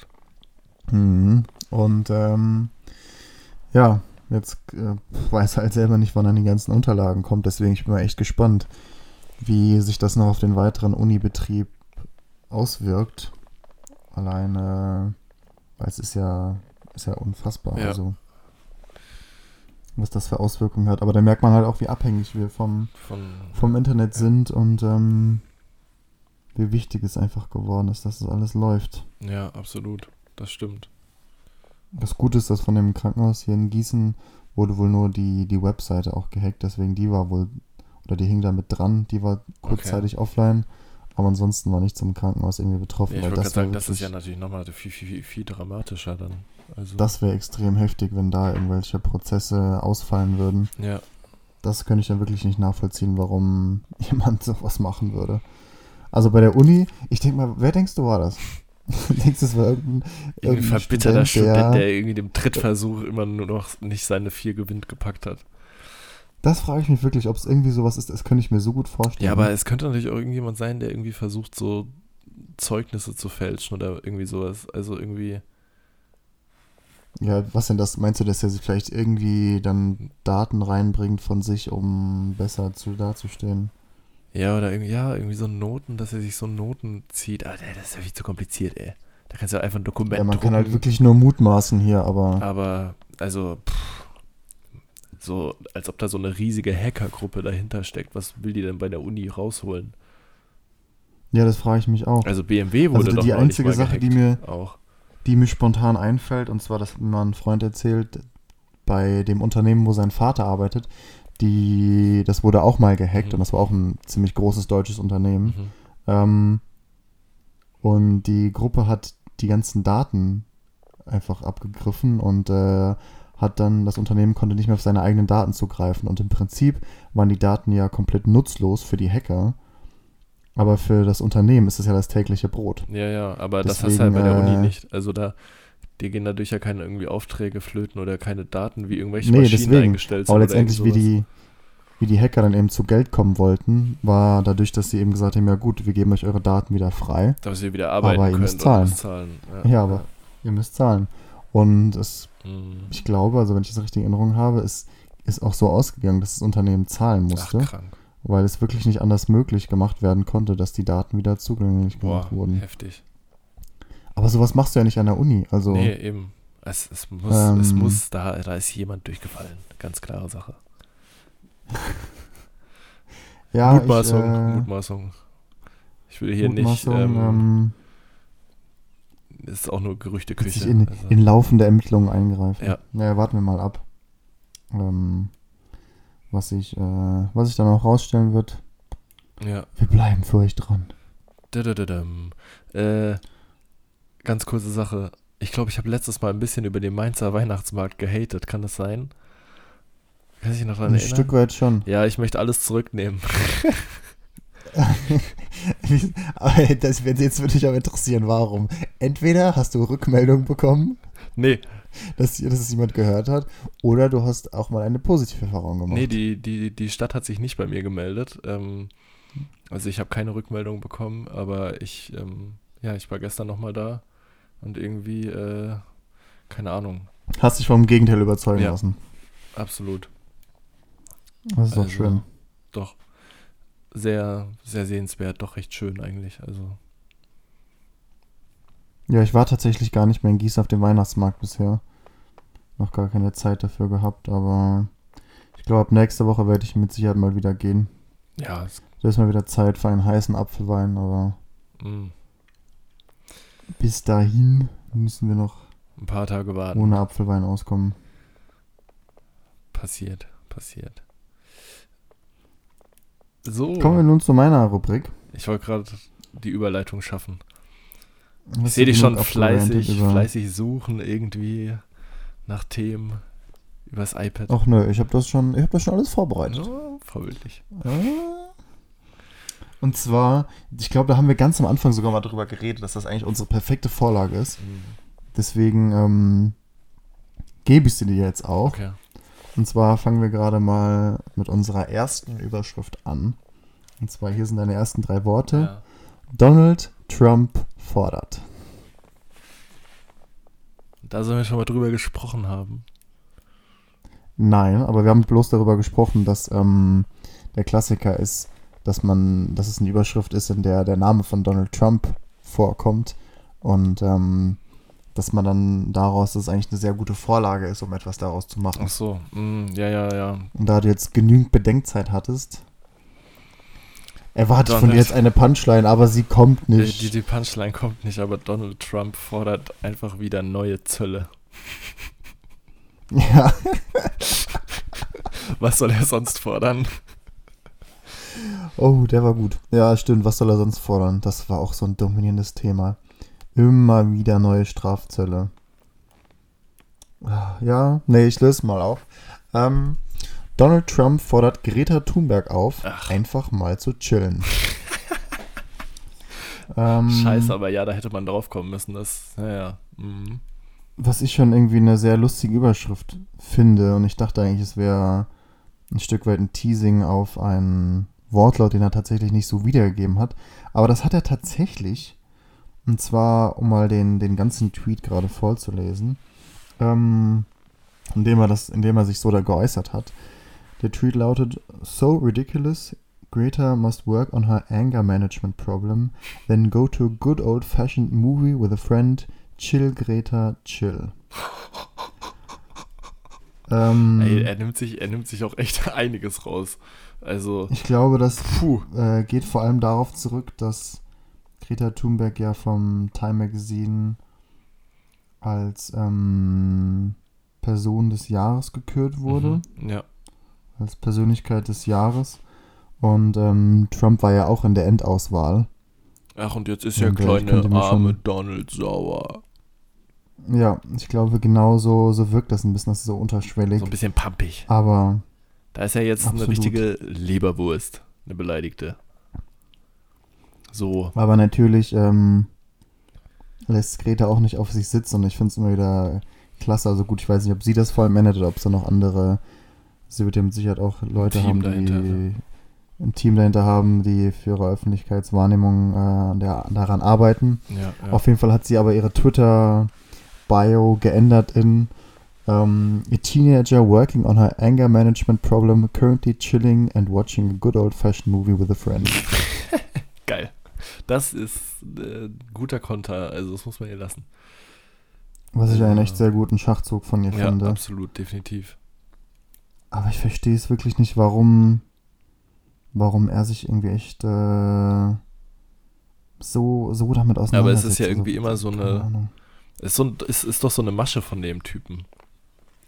äh, mhm. und ähm, ja, jetzt äh, weiß er halt selber nicht, wann an die ganzen Unterlagen kommt. Deswegen ich bin mal echt gespannt, wie sich das noch auf den weiteren Unibetrieb auswirkt. Alleine, weil es ist ja, ist ja unfassbar. Ja. Also, was das für Auswirkungen hat. Aber da merkt man halt auch, wie abhängig wir vom, Von, vom Internet sind und ähm, wie wichtig es einfach geworden ist, dass das alles läuft. ja, absolut. Das stimmt. Das Gute ist, dass von dem Krankenhaus hier in Gießen wurde wohl nur die, die Webseite auch gehackt, deswegen die war wohl, oder die hing da mit dran, die war kurzzeitig offline, aber ansonsten war nichts im Krankenhaus irgendwie betroffen. Ja, ich wär sagen, das ist ja natürlich nochmal viel, viel, viel, viel dramatischer dann. Also, Das wäre extrem heftig, wenn da irgendwelche Prozesse ausfallen würden. ja, Das könnte ich dann wirklich nicht nachvollziehen, warum <laughs> jemand sowas machen würde. Also bei der Uni, ich denke mal, wer denkst du war das? <laughs> denkst du, es war irgendein, irgendwie irgendein verbitterter Student, Student, der, der irgendwie dem Trittversuch immer nur noch nicht seine vier gewinnt gepackt hat. Das frage ich mich wirklich, ob es irgendwie sowas ist, das könnte ich mir so gut vorstellen. Ja, aber es könnte natürlich auch irgendjemand sein, der irgendwie versucht, so Zeugnisse zu fälschen oder irgendwie sowas. Also irgendwie, Ja, was denn das? Meinst du, dass er sich vielleicht irgendwie dann Daten reinbringt von sich, um besser zu dazustehen? ja, oder irgendwie, ja, irgendwie so Noten, dass er sich so Noten zieht. Ey, das ist ja viel zu kompliziert, ey. Da kannst du einfach ein Dokument Ja, man drucken. kann halt wirklich nur mutmaßen hier, aber Aber, also, pff, so, als ob da so eine riesige Hackergruppe dahinter steckt. Was will die denn bei der Uni rausholen? ja, das frage ich mich auch. Also BMW wurde Also doch die neulich einzige Sache, die mir- auch. Die mir spontan einfällt, und zwar, dass mir ein Freund erzählt, bei dem Unternehmen, wo sein Vater arbeitet, die, das wurde auch mal gehackt Mhm. und das war auch ein ziemlich großes deutsches Unternehmen. Mhm. Ähm, und die Gruppe hat die ganzen Daten einfach abgegriffen und äh, hat dann, das Unternehmen konnte nicht mehr auf seine eigenen Daten zugreifen. Und im Prinzip waren die Daten ja komplett nutzlos für die Hacker. Aber für das Unternehmen ist es ja das tägliche Brot. Ja, ja, aber das hast du halt Deswegen, bei der Uni äh, nicht. Also da, dir gehen dadurch ja keine irgendwie Aufträge flöten oder keine Daten, wie irgendwelche Nee, Maschinen deswegen. eingestellt sind. Aber letztendlich, wie die, wie die Hacker dann eben zu Geld kommen wollten, war dadurch, dass sie eben gesagt haben, ja gut, wir geben euch eure Daten wieder frei. Dass ihr wieder arbeiten Aber ihr müsst zahlen. zahlen. Ja, aber ihr müsst zahlen. Und es Mhm. ich glaube, also wenn ich das richtig in Erinnerung habe, ist, ist auch so ausgegangen, dass das Unternehmen zahlen Ach, musste, krank. Weil es wirklich nicht anders möglich gemacht werden konnte, dass die Daten wieder zugänglich Boah, gemacht wurden. heftig. Aber sowas machst du ja nicht an der Uni. Also Nee, eben. Es, es muss, Ähm, es muss, da, da ist jemand durchgefallen. Ganz klare Sache. <laughs> ja, Mutmaßung, ich, äh, Mutmaßung. Ich will hier nicht, Mutmaßung, ähm, ähm, ist auch nur Gerüchteküche. in, also. in laufende Ermittlungen eingreifen. Ja. Naja, warten wir mal ab. Ähm, was sich äh, was sich dann auch rausstellen wird. ja. Wir bleiben für euch dran. Dadadadam. Äh, ganz kurze Sache. Ich glaube, ich habe letztes Mal ein bisschen über den Mainzer Weihnachtsmarkt gehatet. Kann das sein? Kann ich noch daran Ein erinnern? Stück weit schon. Ja, ich möchte alles zurücknehmen. <laughs> Aber das, jetzt würde ich auch interessieren, warum. Entweder hast du Rückmeldung bekommen, nee, dass, dass es jemand gehört hat, oder du hast auch mal eine positive Erfahrung gemacht. nee, die, die, die Stadt hat sich nicht bei mir gemeldet. Ähm, also ich habe keine Rückmeldung bekommen, aber ich, ähm, ja, ich war gestern nochmal da und irgendwie, äh, keine Ahnung, Hast dich vom Gegenteil überzeugen Ja. lassen. absolut. Das ist doch Also, schön. Doch. Sehr, sehr sehenswert, doch recht schön eigentlich. Also, Ja, ich war tatsächlich gar nicht mehr in Gießen auf dem Weihnachtsmarkt bisher. Noch gar keine Zeit dafür gehabt, aber ich glaube, ab nächste Woche werde ich mit Sicherheit mal wieder gehen. ja, es, Da ist mal wieder Zeit für einen heißen Apfelwein, aber mh, bis dahin müssen wir noch ein paar Tage warten. ohne Apfelwein auskommen. Passiert, passiert. So, Kommen wir nun zu meiner Rubrik. ich wollte gerade die Überleitung schaffen. Hast Ich sehe dich schon fleißig, fleißig suchen irgendwie nach Themen übers iPad. Ach nö, ich habe das schon, ich habe das schon alles vorbereitet. Oh, vorbildlich. Und zwar, ich glaube, da haben wir ganz am Anfang sogar mal drüber geredet, dass das eigentlich unsere perfekte Vorlage ist. Mhm. Deswegen ähm, gebe ich sie dir jetzt auch. Okay. Und zwar fangen wir gerade mal mit unserer ersten Überschrift an. Und zwar hier sind deine ersten drei Worte. Ja. Donald Trump fordert. Da sollen wir schon mal drüber gesprochen haben. Nein, aber wir haben bloß darüber gesprochen, dass ähm, der Klassiker ist, dass man, dass es eine Überschrift ist, in der der Name von Donald Trump vorkommt und ähm, dass man dann daraus, dass es eigentlich eine sehr gute Vorlage ist, um etwas daraus zu machen. Ach so, mm, ja, ja, ja. Und da du jetzt genügend Bedenkzeit hattest, erwarte ich von Donald. dir jetzt eine Punchline, aber sie kommt nicht. die, die Punchline kommt nicht, aber Donald Trump fordert einfach wieder neue Zölle. Ja, <laughs> Was soll er sonst fordern? oh, der war gut. Ja, stimmt. Was soll er sonst fordern? Das war auch so ein dominierendes Thema. Immer wieder neue Strafzölle. Ja, nee, ich löse mal auf. Ähm, Donald Trump fordert Greta Thunberg auf, Ach. einfach mal zu chillen. <laughs> ähm, Scheiße, aber ja, da hätte man drauf kommen müssen. Das, naja. Mm. was ich schon irgendwie eine sehr lustige Überschrift finde und ich dachte eigentlich, es wäre ein Stück weit ein Teasing auf einen Wortlaut, den er tatsächlich nicht so wiedergegeben hat. Aber das hat er tatsächlich. Und zwar, um mal den, den ganzen Tweet gerade vorzulesen, ähm, indem, er das, indem er sich so da geäußert hat. Der Tweet lautet, So ridiculous, Greta must work on her anger management problem, then go to a good old fashioned movie with a friend, chill Greta, chill. <laughs> ähm, Ey, er nimmt, sich, er nimmt sich auch echt <laughs> einiges raus. Also, ich glaube, das äh, geht vor allem darauf zurück, dass Greta Thunberg ja vom Time Magazine als ähm, Person des Jahres gekürt wurde, Mhm. Ja. Als Persönlichkeit des Jahres. Und ähm, Trump war ja auch in der Endauswahl. Ach, und jetzt ist ja äh, kleine arme schon- Donald sauer. Ja, ich glaube, genau so, so wirkt das ein bisschen, das ist so unterschwellig. So ein bisschen pampig. Aber Da ist ja jetzt eine Absolut. richtige Leberwurst. Eine beleidigte. So. Aber natürlich ähm, lässt Greta auch nicht auf sich sitzen und ich finde es immer wieder klasse. Also gut, ich weiß nicht, ob sie das vor allem ändert oder ob es da noch andere, sie wird ja mit Sicherheit auch Leute Team haben, die ein Team dahinter haben, die für ihre Öffentlichkeitswahrnehmung äh, der, daran arbeiten. Ja, ja. Auf jeden Fall hat sie aber ihre Twitter-Bio geändert in ähm, A teenager working on her anger management problem, currently chilling and watching a good old-fashioned movie with a friend. <laughs> Geil. Das ist äh, guter Konter, also das muss man ihr lassen. Was ich einen echt sehr guten Schachzug von ihr Ja, finde. absolut, definitiv. Aber ich verstehe es wirklich nicht, warum, warum er sich irgendwie echt äh, so, so damit Aber auseinandersetzt. es ist ja Also, irgendwie immer so keine eine-. Es ist, so es ist doch so eine Masche von dem Typen.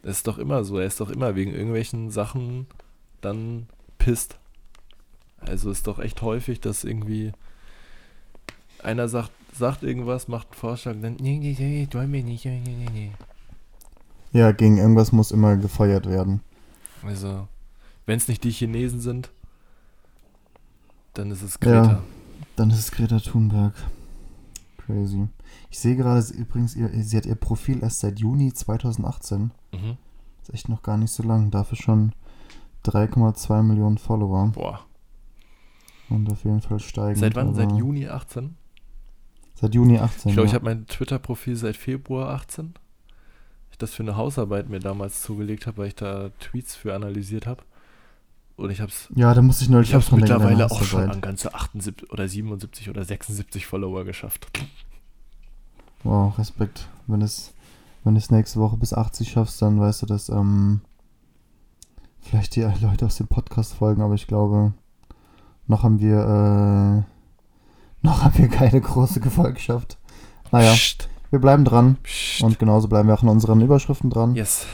Es ist doch immer so, er ist doch immer wegen irgendwelchen Sachen dann pisst. Also ist doch echt häufig, dass irgendwie einer sagt, sagt irgendwas, macht einen Vorschlag, dann nee, nee, nee, wollen wir nicht, nee, nee, nee. Ja, gegen irgendwas muss immer gefeuert werden. Also, wenn es nicht die Chinesen sind, dann ist es Greta. Dann ist es Greta Thunberg. Crazy. Ich sehe gerade übrigens, ihr, sie hat ihr Profil erst seit Juni 2018. Mhm. Ist echt noch gar nicht so lang. Dafür schon 3,2 Millionen Follower. Boah. Und auf jeden Fall steigen. Seit wann? Seit Juni 18? Seit Juni 18. Ich glaube, ich ja. habe mein Twitter-Profil seit Februar 18. Das für eine Hausarbeit mir damals zugelegt habe, weil ich da Tweets für analysiert habe. Und ich habe es Ja, da muss ich neulich ich dran denken, mittlerweile auch schon an ganze 78 oder 77 oder 76 Follower geschafft. Wow, Respekt. Wenn es, wenn es nächste Woche bis 80 schaffst, dann weißt du, dass ähm, vielleicht die Leute aus dem Podcast folgen, aber ich glaube, noch haben wir äh, noch haben wir keine große Gefolgschaft. Naja, Psst, wir bleiben dran psst. und genauso bleiben wir auch in unseren Überschriften dran. yes.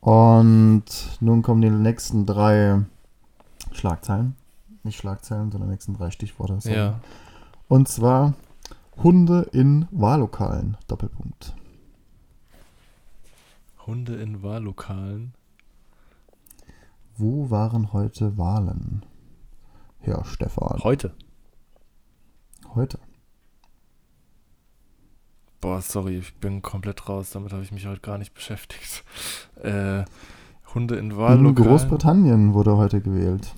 Und nun kommen die nächsten drei Schlagzeilen. Nicht Schlagzeilen, sondern die nächsten drei Stichworte. Ja. Und zwar Hunde in Wahllokalen. Doppelpunkt. Hunde in Wahllokalen. Wo waren heute Wahlen? Herr Stefan. Heute. Heute. Boah, sorry, ich bin komplett raus. Damit habe ich mich heute gar nicht beschäftigt. <laughs> Äh, Hunde in In Wahllokalen. Großbritannien wurde heute gewählt.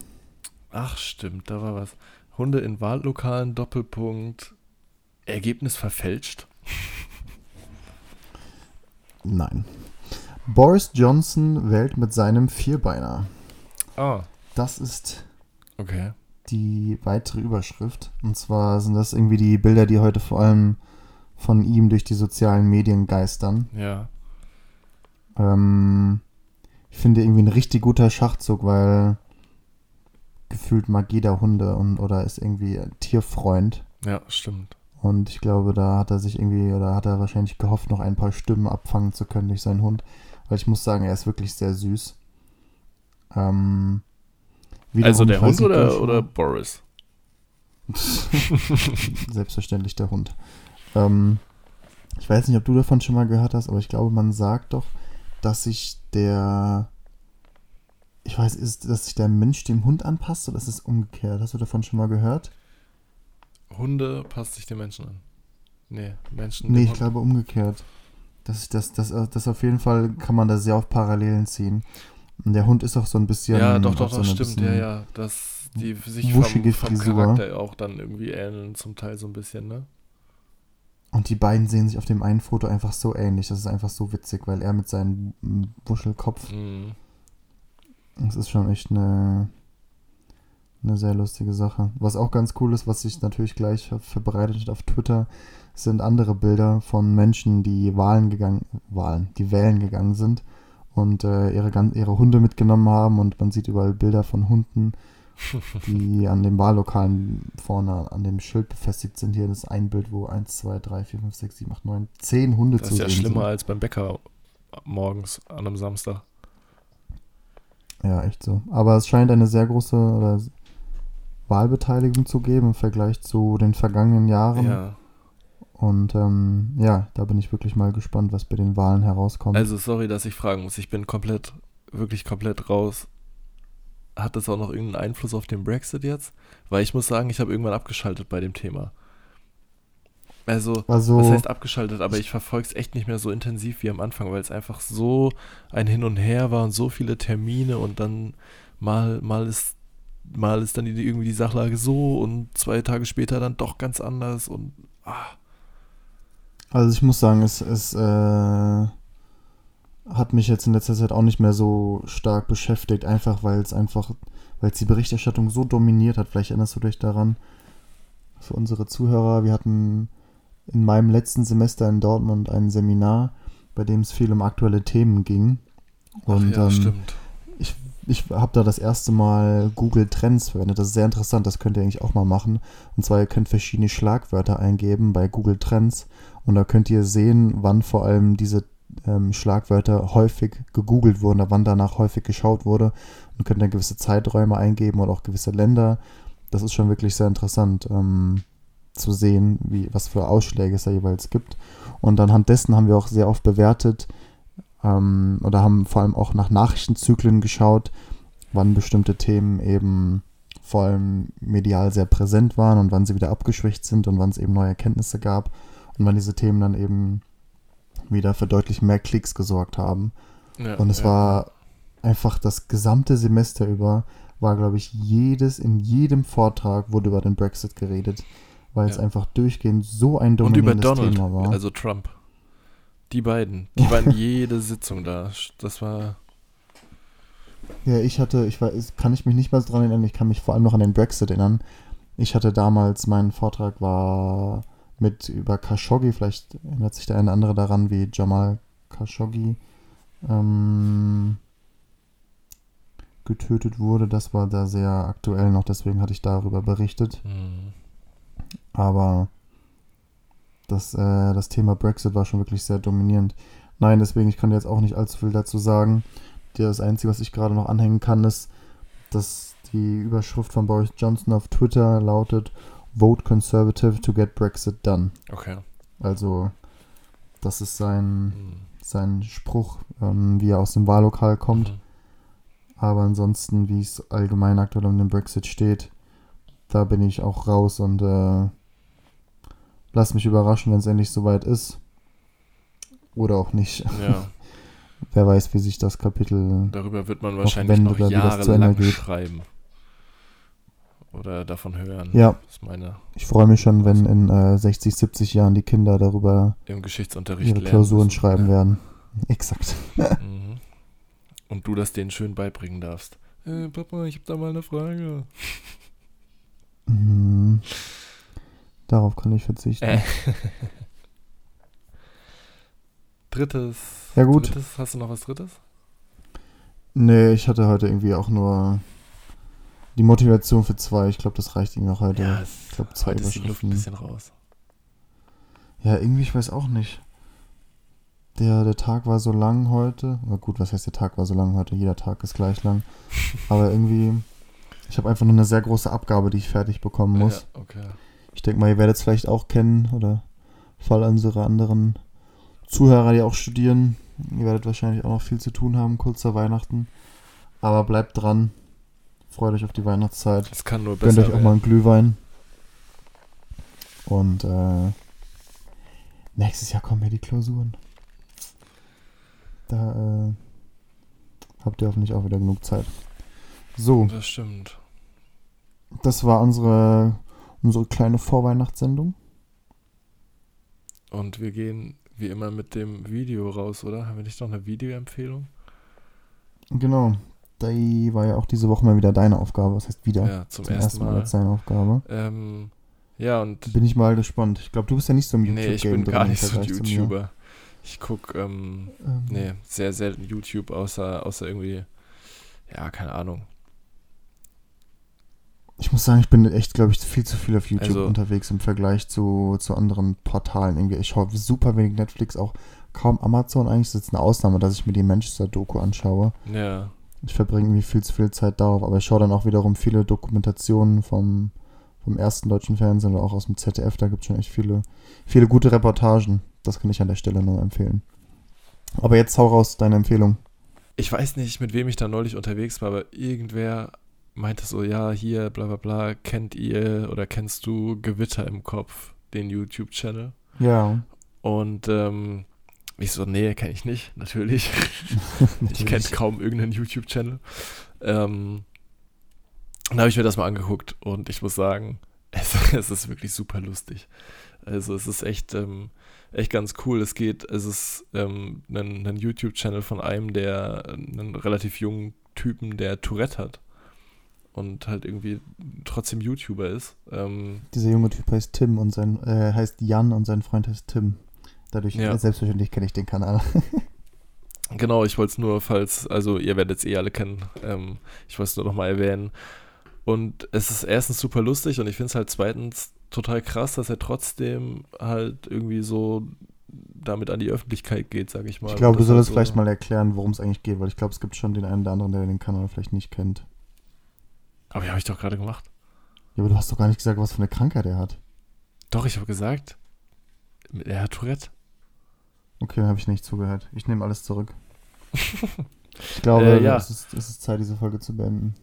Ach, stimmt, da war was. Hunde in Wahllokalen, Doppelpunkt. Ergebnis verfälscht. <laughs> Nein. Boris Johnson wählt mit seinem Vierbeiner. Ah, Das ist okay. die weitere Überschrift. Und zwar sind das irgendwie die Bilder, die heute vor allem von ihm durch die sozialen Medien geistern. Ja. Ähm, ich finde irgendwie ein richtig guter Schachzug, weil gefühlt mag jeder Hunde und oder ist irgendwie ein Tierfreund. Ja, stimmt. Und ich glaube, da hat er sich irgendwie, oder hat er wahrscheinlich gehofft, noch ein paar Stimmen abfangen zu können durch seinen Hund. Weil ich muss sagen, er ist wirklich sehr süß. Ähm, Also der Hund oder, oder Boris? <laughs> <laughs> Selbstverständlich der Hund. Ähm, ich weiß nicht, ob du davon schon mal gehört hast, aber ich glaube, man sagt doch, dass sich der. Ich weiß, ist, dass sich der Mensch dem Hund anpasst oder ist es umgekehrt? Hast du davon schon mal gehört? Hunde passt sich den Menschen an. Nee, Menschen. Nee, ich Hund. glaube umgekehrt. Das, das, das, das auf jeden Fall kann man da sehr auf Parallelen ziehen. Und der Hund ist auch so ein bisschen. Ja, doch, doch, so eine stimmt, ja, ja. Dass die sich vom, wuschige vom. Charakter auch dann irgendwie ähneln, zum Teil so ein bisschen, ne? Und die beiden sehen sich auf dem einen Foto einfach so ähnlich. Das ist einfach so witzig, weil er mit seinem Wuschelkopf Mhm. Das ist schon echt eine, eine sehr lustige Sache. Was auch ganz cool ist, was sich natürlich gleich verbreitet hat auf Twitter, sind andere Bilder von Menschen, die Wahlen gegangen, Wahlen, die wählen gegangen sind und äh, ihre, ihre Hunde mitgenommen haben und man sieht überall Bilder von Hunden, die an dem Wahllokalen vorne an dem Schild befestigt sind. Hier ist ein Bild, wo 1, 2, 3, 4, 5, 6, 7, 8, 9, 10 Hunde Das zu ist ja sehen schlimmer sind. als beim Bäcker morgens an einem Samstag. Ja, echt so. Aber es scheint eine sehr große oder Wahlbeteiligung zu geben im Vergleich zu den vergangenen Jahren. Ja. Und ähm, ja, da bin ich wirklich mal gespannt, was bei den Wahlen herauskommt. Also, sorry, dass ich fragen muss. Ich bin komplett, wirklich komplett raus. Hat das auch noch irgendeinen Einfluss auf den Brexit jetzt? Weil ich muss sagen, ich habe irgendwann abgeschaltet bei dem Thema. Also, also, was heißt abgeschaltet? Aber ich verfolge es echt nicht mehr so intensiv wie am Anfang, weil es einfach so ein Hin und Her war und so viele Termine und dann mal, mal ist, mal ist dann die, irgendwie die Sachlage so und zwei Tage später dann doch ganz anders und ah, also ich muss sagen, es, es äh, hat mich jetzt in letzter Zeit auch nicht mehr so stark beschäftigt, einfach weil es einfach, weil es die Berichterstattung so dominiert hat. Vielleicht erinnerst du dich daran. Für unsere Zuhörer, wir hatten in meinem letzten Semester in Dortmund ein Seminar, bei dem es viel um aktuelle Themen ging. ach Und ja, ähm, stimmt. ich habe da das erste Mal Google Trends verwendet. Das ist sehr interessant, das könnt ihr eigentlich auch mal machen. Und zwar, ihr könnt verschiedene Schlagwörter eingeben bei Google Trends und da könnt ihr sehen, wann vor allem diese ähm, Schlagwörter häufig gegoogelt wurden, wann danach häufig geschaut wurde. Und könnt dann gewisse Zeiträume eingeben oder auch gewisse Länder. Das ist schon wirklich sehr interessant ähm, zu sehen, wie, was für Ausschläge es da jeweils gibt. Und anhand dessen haben wir auch sehr oft bewertet, ähm, oder haben vor allem auch nach Nachrichtenzyklen geschaut, wann bestimmte Themen eben vor allem medial sehr präsent waren und wann sie wieder abgeschwächt sind und wann es eben neue Erkenntnisse gab und wann diese Themen dann eben wieder für deutlich mehr Klicks gesorgt haben. Ja, Und es ja. war einfach das gesamte Semester über, war glaube ich jedes, in jedem Vortrag wurde über den Brexit geredet, weil es Ja. einfach durchgehend so ein Und über dominierendes Donald, Thema war. also Trump. Die beiden, die waren <laughs> jede Sitzung da. Das war, Ja, ich hatte, ich weiß, kann ich mich nicht mehr dran erinnern, ich kann mich vor allem noch an den Brexit erinnern. Ich hatte damals, mein Vortrag war mit über Khashoggi, vielleicht erinnert sich der eine andere daran, wie Jamal Khashoggi ähm, getötet wurde. Das war da sehr aktuell noch, deswegen hatte ich darüber berichtet. hm, Aber das, äh, das Thema Brexit war schon wirklich sehr dominierend. Nein, deswegen, ich kann jetzt auch nicht allzu viel dazu sagen. Das Einzige, was ich gerade noch anhängen kann, ist, dass die Überschrift von Boris Johnson auf Twitter lautet Vote Conservative to get Brexit done. okay. Also, das ist sein, Hm, sein Spruch, ähm, wie er aus dem Wahllokal kommt. mhm. Aber ansonsten, wie es allgemein aktuell um den Brexit steht, da bin ich auch raus und äh, lass mich überraschen, wenn es endlich soweit ist. Oder auch nicht. Ja, <laughs> Wer weiß, wie sich das Kapitel. darüber wird man wahrscheinlich noch Ende jahrelang schreiben. Oder davon hören. Ja, ich freue mich schon, wenn in äh, 60, 70 Jahren die Kinder darüber im Geschichtsunterricht ihre Klausuren müssen. schreiben Ja. werden. <laughs> Exakt. Mhm. Und du das denen schön beibringen darfst. Äh, Papa, ich habe da mal eine Frage. Mhm. Darauf kann ich verzichten. Äh. <laughs> Drittes. Ja, gut. Drittes, hast du noch was Drittes? Nee, ich hatte heute irgendwie auch nur die Motivation für zwei. Ich glaube, das reicht irgendwie auch heute. es- ich glaube, zwei heute ist die Luft ein bisschen raus. Ja, irgendwie, ich weiß auch nicht. Der, der Tag war so lang heute. Na gut, was heißt der Tag war so lang heute? Jeder Tag ist gleich lang. <laughs> Aber irgendwie, ich habe einfach nur eine sehr große Abgabe, die ich fertig bekommen muss. Ja, okay. Ich denke mal, ihr werdet es vielleicht auch kennen oder Fall unsere anderen Zuhörer, die auch studieren. Ihr werdet wahrscheinlich auch noch viel zu tun haben, kurz vor Weihnachten. Aber bleibt dran. Freut euch auf die Weihnachtszeit. Es kann nur Gönnt besser euch auch mal einen Glühwein. Und äh, nächstes Jahr kommen ja die Klausuren. Da äh, habt ihr hoffentlich auch wieder genug Zeit. So. Das stimmt. das war unsere, unsere kleine Vorweihnachtssendung. Und wir gehen wie immer mit dem Video raus, oder? Haben wir nicht noch eine Videoempfehlung? Genau. Die war ja auch diese Woche mal wieder deine Aufgabe. Was heißt wieder? Ja, zum, ersten Mal. als deine Aufgabe. Ähm, ja, und Bin ich mal gespannt. Ich glaube, du bist ja nicht so im nee, ich bin gar nicht so ein. YouTuber. Ich gucke, ähm, Ähm, nee, sehr selten YouTube, außer, außer irgendwie, ja, keine Ahnung. Ich muss sagen, ich bin echt, glaube ich, viel zu viel auf YouTube Also- unterwegs im Vergleich zu, zu anderen Portalen. Irgendwie, ich schaue super wenig Netflix, auch kaum Amazon. Eigentlich ist es eine Ausnahme, dass ich mir die Manchester-Doku anschaue. Ja, Ich verbringe irgendwie viel zu viel Zeit darauf, aber ich schaue dann auch wiederum viele Dokumentationen vom, vom ersten deutschen Fernsehen oder auch aus dem ZDF. Da gibt es schon echt viele, viele gute Reportagen. Das kann ich an der Stelle nur empfehlen. Aber jetzt hau raus, deine Empfehlung. ich weiß nicht, mit wem ich da neulich unterwegs war, aber irgendwer meinte so, ja, hier, bla bla bla, kennt ihr oder kennst du Gewitter im Kopf, den YouTube-Channel? Ja. Und ähm, ich so, nee, kenne ich nicht, natürlich. <laughs> Ich kenne kaum irgendeinen YouTube-Channel. Ähm, dann habe ich mir das mal angeguckt und ich muss sagen, <laughs> es, es ist wirklich super lustig. Also es ist echt, ähm, echt ganz cool. Es geht, es ist ähm, ein, ein YouTube-Channel von einem, der einen relativ jungen Typen, der Tourette hat und halt irgendwie trotzdem YouTuber ist. Ähm, Dieser junge Typ heißt Tim und sein äh, heißt Jan und sein Freund heißt Tim. Dadurch, Ja. äh, selbstverständlich kenne ich den Kanal. <laughs> Genau, ich wollte es nur, falls, also ihr werdet es eh alle kennen, ähm, ich wollte es nur nochmal erwähnen. Und es ist erstens super lustig und ich finde es halt zweitens total krass, dass er trotzdem halt irgendwie so damit an die Öffentlichkeit geht, sag ich mal. Ich glaube, du solltest so- vielleicht mal erklären, worum es eigentlich geht, weil ich glaube, es gibt schon den einen oder anderen, der den Kanal vielleicht nicht kennt. Aber ja, habe ich doch gerade gemacht. Ja, aber du hast doch gar nicht gesagt, was für eine Krankheit er hat. Doch, ich habe gesagt, er hat Tourette. Okay, habe ich nicht zugehört. Ich nehme alles zurück. <laughs> Ich glaube, Äh, ja. es, ist, es ist Zeit, diese Folge zu beenden.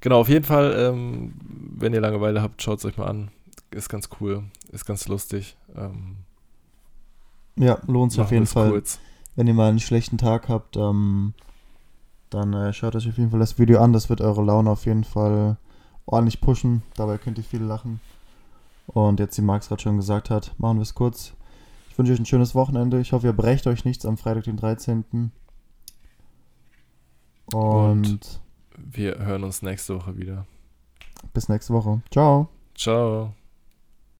Genau, auf jeden Fall, ähm, wenn ihr Langeweile habt, schaut es euch mal an. Ist ganz cool, ist ganz lustig. Ähm, Ja, lohnt sich auf jeden Fall. kurz. Wenn ihr mal einen schlechten Tag habt, ähm, dann äh, schaut euch auf jeden Fall das Video an. Das wird eure Laune auf jeden Fall ordentlich pushen. Dabei könnt ihr viel lachen. Und jetzt, wie Max gerade schon gesagt hat, machen wir es kurz. Ich wünsche euch ein schönes Wochenende. Ich hoffe, ihr brecht euch nichts am Freitag, den 13. Und, Und- Wir hören uns nächste Woche wieder. bis nächste Woche. Ciao. Ciao.